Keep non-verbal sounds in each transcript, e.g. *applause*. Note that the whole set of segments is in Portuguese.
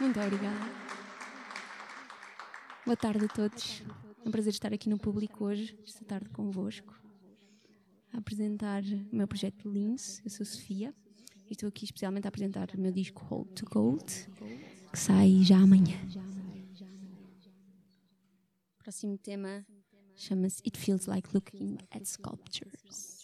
Muito obrigada. Boa tarde a todos. É um prazer estar aqui no público hoje, esta tarde convosco, a apresentar o meu projeto Lins. Eu sou Sofia e estou aqui especialmente a apresentar o meu disco Hold to Gold, que sai já amanhã. O próximo tema chama-se It Feels Like Looking at Sculptures.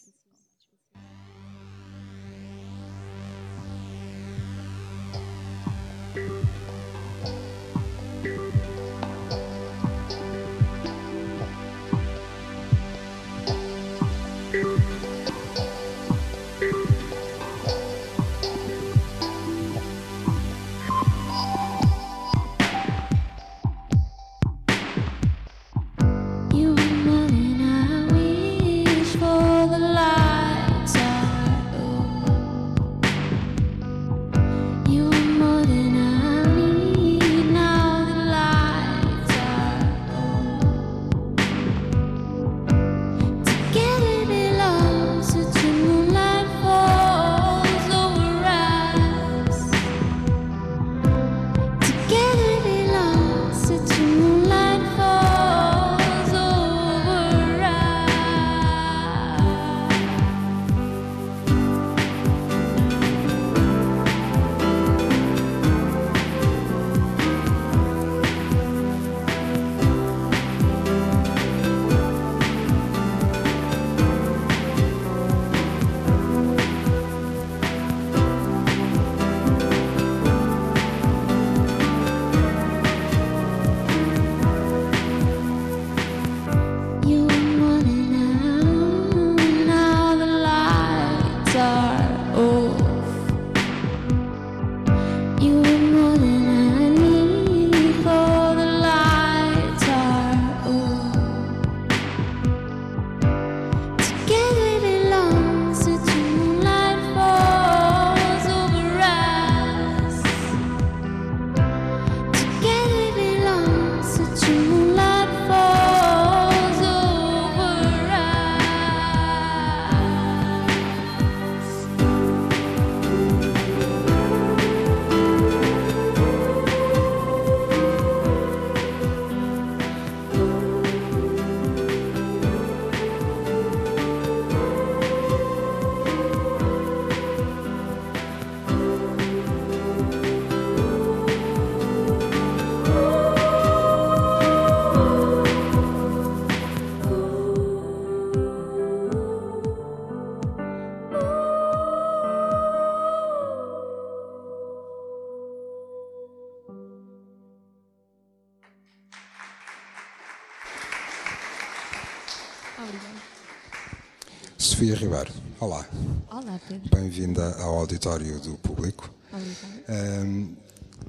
Sofia Ribeiro, olá. Olá, Pedro. Bem-vinda ao auditório do público. Obrigada. Um,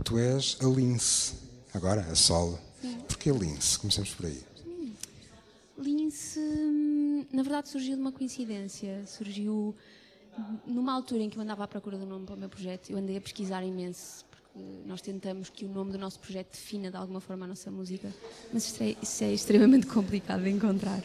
tu és a Lince, agora, a solo. Sim. Porquê Lince? Comecemos por aí. Lince, na verdade, surgiu de uma coincidência. Surgiu numa altura em que eu andava à procura do nome para o meu projeto. Eu andei a pesquisar imenso, porque nós tentamos que o nome do nosso projeto defina de alguma forma a nossa música, mas isso é, isso é extremamente *laughs* complicado de encontrar.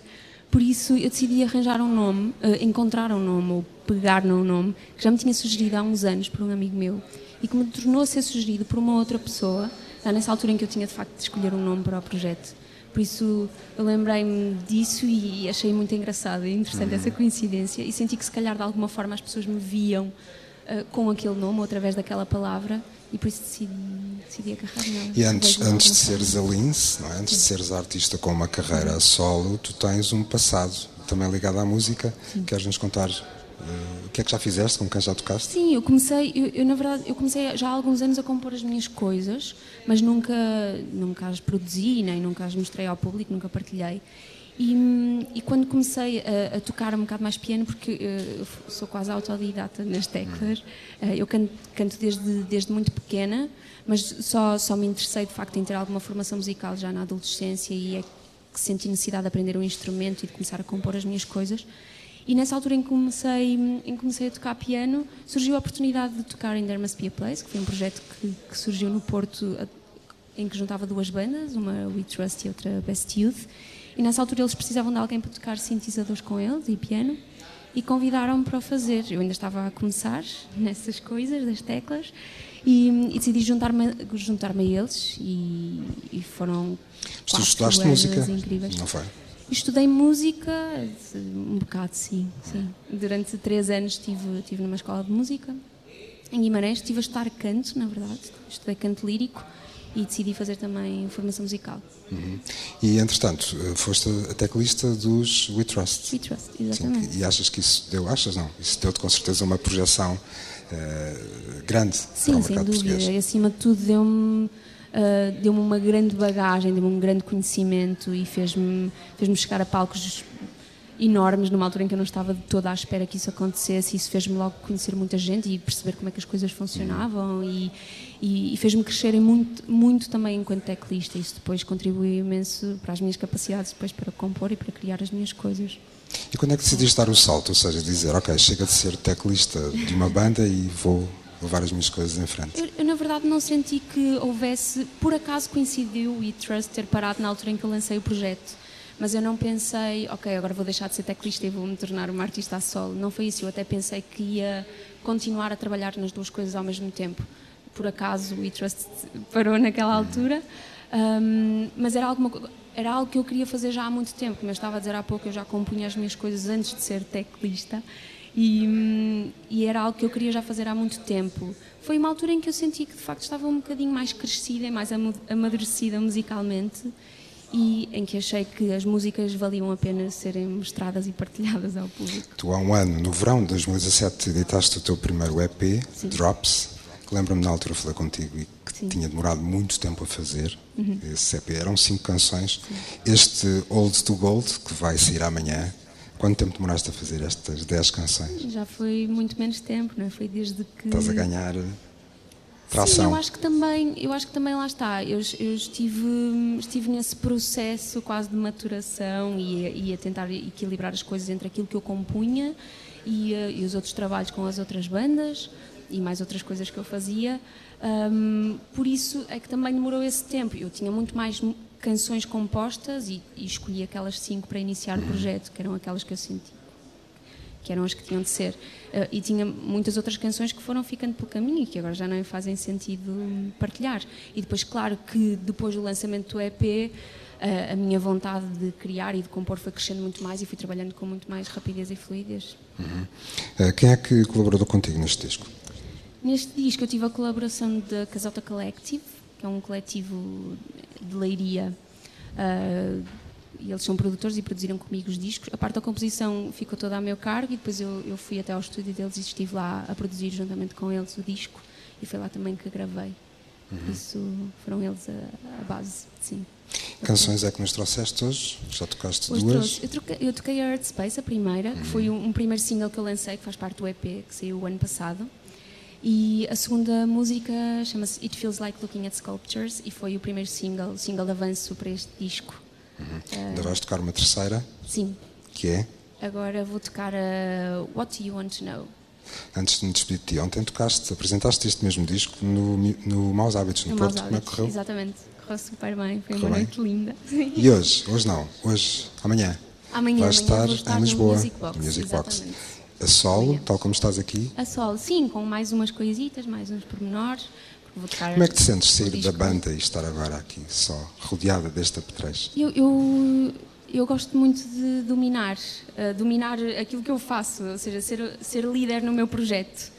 Por isso, eu decidi arranjar um nome, eh, encontrar um nome, ou pegar num nome, que já me tinha sugerido há uns anos por um amigo meu, e que me tornou a ser sugerido por uma outra pessoa, já nessa altura em que eu tinha de facto de escolher um nome para o projeto. Por isso, eu lembrei-me disso e achei muito engraçado e interessante essa coincidência, e senti que se calhar de alguma forma as pessoas me viam eh, com aquele nome ou através daquela palavra, e por isso decidi, decidi agarrar nela. E antes, antes de seres a Lince, não é? antes de seres artista com uma carreira solo, tu tens um passado também ligado à música. Queres-nos contar eh, o que é que já fizeste, com quem já tocaste? Sim, eu comecei, eu, eu, na verdade, eu comecei já há alguns anos a compor as minhas coisas, mas nunca, nunca as produzi, nem nunca as mostrei ao público, nunca partilhei. E, hum, e quando comecei a, a tocar um bocado mais piano, porque eh, eu sou quase autodidata nas teclas, eh, eu canto, canto desde, desde muito pequena, mas só, só me interessei de facto em ter alguma formação musical já na adolescência e é que senti necessidade de aprender um instrumento e de começar a compor as minhas coisas. E nessa altura em que comecei, em que comecei a tocar piano, surgiu a oportunidade de tocar em There Must Be a Place, que foi um projeto que, que surgiu no Porto, em que juntava duas bandas, uma We Trust e outra Best Youth. E nessa altura eles precisavam de alguém para tocar sintetizadores com eles e piano. e convidaram-me para o fazer. Eu ainda estava a começar *laughs* nessas coisas das teclas e, e decidi juntar-me juntar a eles e, e foram Mas tu estudaste música, incríveis. não foi? Estudei música, um bocado sim, sim. Durante três anos estive, estive numa escola de música em Guimarães, estive a estudar canto, na verdade, estudei canto lírico e decidi fazer também formação musical. Uhum. E, entretanto, foste a teclista dos We Trust. We Trust, exatamente. Sim, e achas que isso deu, achas não, isso deu-te com certeza uma projeção uh, grande Sim, para o sem mercado dúvida. português. E acima de tudo deu-me uh, deu uma grande bagagem, deu-me um grande conhecimento e fez-me fez chegar a palcos enormes numa altura em que eu não estava de toda à espera que isso acontecesse. Isso fez-me logo conhecer muita gente e perceber como é que as coisas funcionavam e, e, e fez-me crescer muito, muito também enquanto teclista. Isso depois contribuiu imenso para as minhas capacidades depois para compor e para criar as minhas coisas. E quando é que decidiste dar o salto? Ou seja, dizer, ok, chega de ser teclista de uma banda e vou levar as minhas coisas em frente? Eu, eu, na verdade não senti que houvesse, por acaso coincidiu o E-Trust ter parado na altura em que eu lancei o projeto mas eu não pensei, ok, agora vou deixar de ser teclista e vou me tornar uma artista a solo. Não foi isso, eu até pensei que ia continuar a trabalhar nas duas coisas ao mesmo tempo. Por acaso o E-Trust parou naquela altura, um, mas era algo, era algo que eu queria fazer já há muito tempo. Como eu estava a dizer há pouco, eu já compunha as minhas coisas antes de ser teclista e, hum, e era algo que eu queria já fazer há muito tempo. Foi uma altura em que eu senti que de facto estava um bocadinho mais crescida e mais amadurecida musicalmente e em que achei que as músicas valiam a pena serem mostradas e partilhadas ao público. Tu há um ano, no verão de 2017, editaste o teu primeiro EP, Sim. Drops, que lembro-me na altura falei contigo e que Sim. tinha demorado muito tempo a fazer. Uhum. Esse EP eram cinco canções. Sim. Este Old to Gold, que vai sair amanhã, Quanto tempo demoraste a fazer estas 10 canções? Já foi muito menos tempo, não é? Foi desde que. Estás a ganhar tração. Sim, eu acho que também, eu acho que também lá está. Eu, eu estive, estive nesse processo quase de maturação e, e, a tentar equilibrar as coisas entre aquilo que eu compunha e, eh, e, os outros trabalhos com as outras bandas e mais outras coisas que eu fazia. Um, por isso é que também demorou esse tempo. Eu tinha muito mais canções compostas e, e escolhi aquelas cinco para iniciar o projeto, que eram aquelas que eu senti que eram as que tinham de ser. Uh, e tinha muitas outras canções que foram ficando pelo caminho e que agora já não fazem sentido partilhar. E depois, claro, que depois do lançamento do EP, uh, eh, a minha vontade de criar e de compor foi crescendo muito mais e fui trabalhando com muito mais rapidez e fluidez. Uhum. Uh, quem é que colaborou contigo neste disco? Neste disco eu tive a colaboração da Casota Collective, que é um coletivo de leiria e eles são produtores e produziram comigo os discos. A parte da composição ficou toda a meu cargo e depois eu, eu fui até ao estúdio deles e estive lá a produzir juntamente com eles o disco e foi lá também que gravei. Uhum. Isso foram eles a, a, base, sim. Canções é que nos trouxeste hoje? Já tocaste hoje duas? Eu, troquei, eu toquei a Earth Space, a primeira, uhum. que foi um, um, primeiro single que eu lancei, que faz parte do EP, que saiu o ano passado. E a segunda música chama-se It Feels Like Looking at Sculptures e foi o primeiro single, single de avanço para este disco. Uhum. Uh, Ainda vais tocar uma terceira? Sim. Que é? Agora vou tocar a What Do You Want to Know? Antes de me despedir de ti, ontem tocaste, apresentaste este mesmo disco no, no Maus Hábitos, no, no Porto. Como é que correu? Exatamente, correu super bem, foi correu uma bem. noite linda. E hoje? Hoje não, hoje, amanhã. Amanhã, vais estar, estar em Lisboa, no Music Box. Music Box. A solo, tal como estás aqui? A solo, sim, com mais umas coisitas, mais uns pormenores. Como é que te sentes sair da banda e estar agora aqui, só rodeada deste apetrecho? Eu, eu, eu, gosto muito de dominar, uh, dominar aquilo que eu faço, ou seja, ser, ser líder no meu projeto.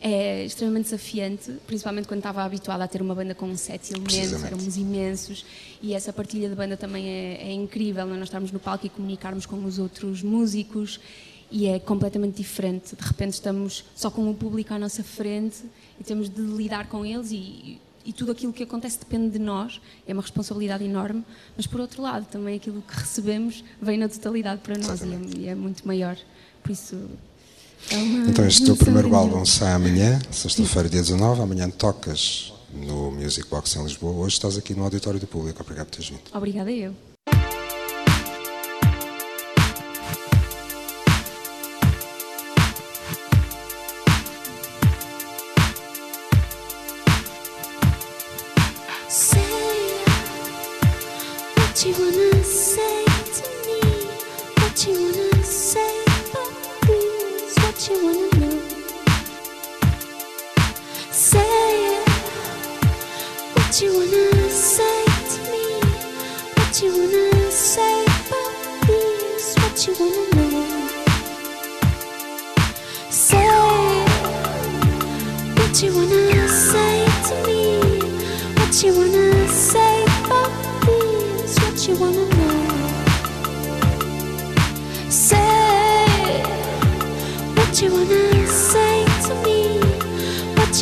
É extremamente desafiante, principalmente quando estava habituada a ter uma banda com sete elementos, éramos imensos, e essa partilha de banda também é, é incrível, é? nós estarmos no palco e comunicarmos com os outros músicos e é completamente diferente. De repente estamos só com o público à nossa frente e temos de lidar com eles e, e tudo aquilo que acontece depende de nós, é uma responsabilidade enorme, mas por outro lado também aquilo que recebemos vem na totalidade para nós e é, é, muito maior. Por isso. É uma então, este teu primeiro álbum sai amanhã, sexta-feira, dia 19. Amanhã tocas no Music Box em Lisboa. Hoje estás aqui no Auditório do Público. Obrigado por teres vindo. Obrigada eu.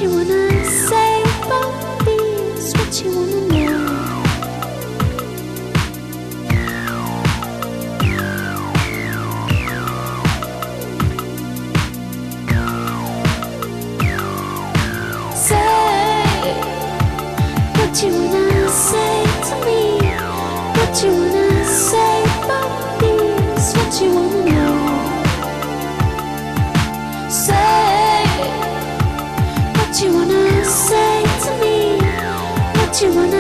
you wanna say about me? It's what you wanna know. 什么呢？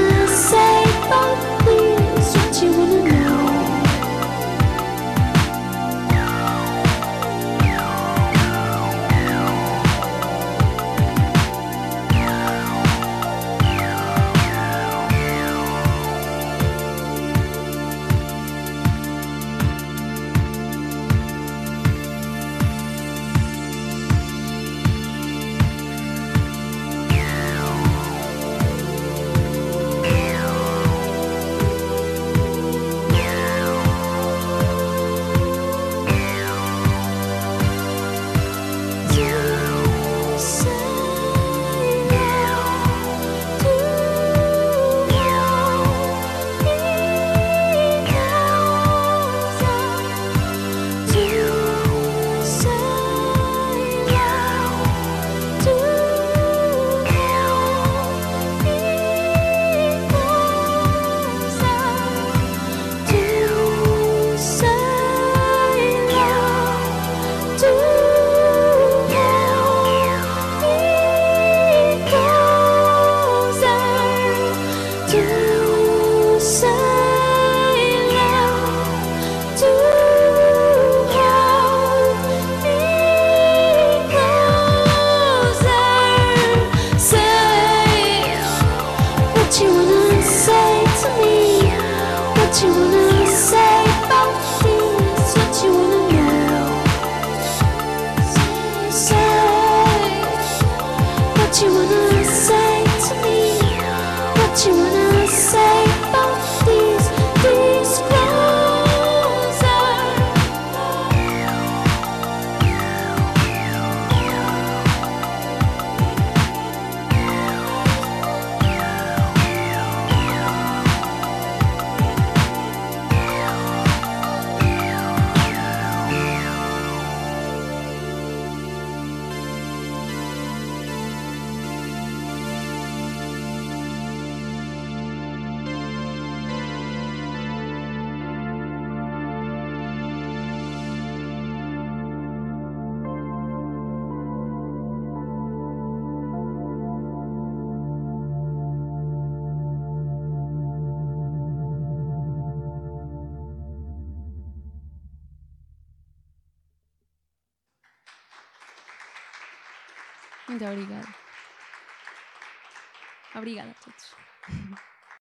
Muito obrigada. Obrigada a todos. *laughs*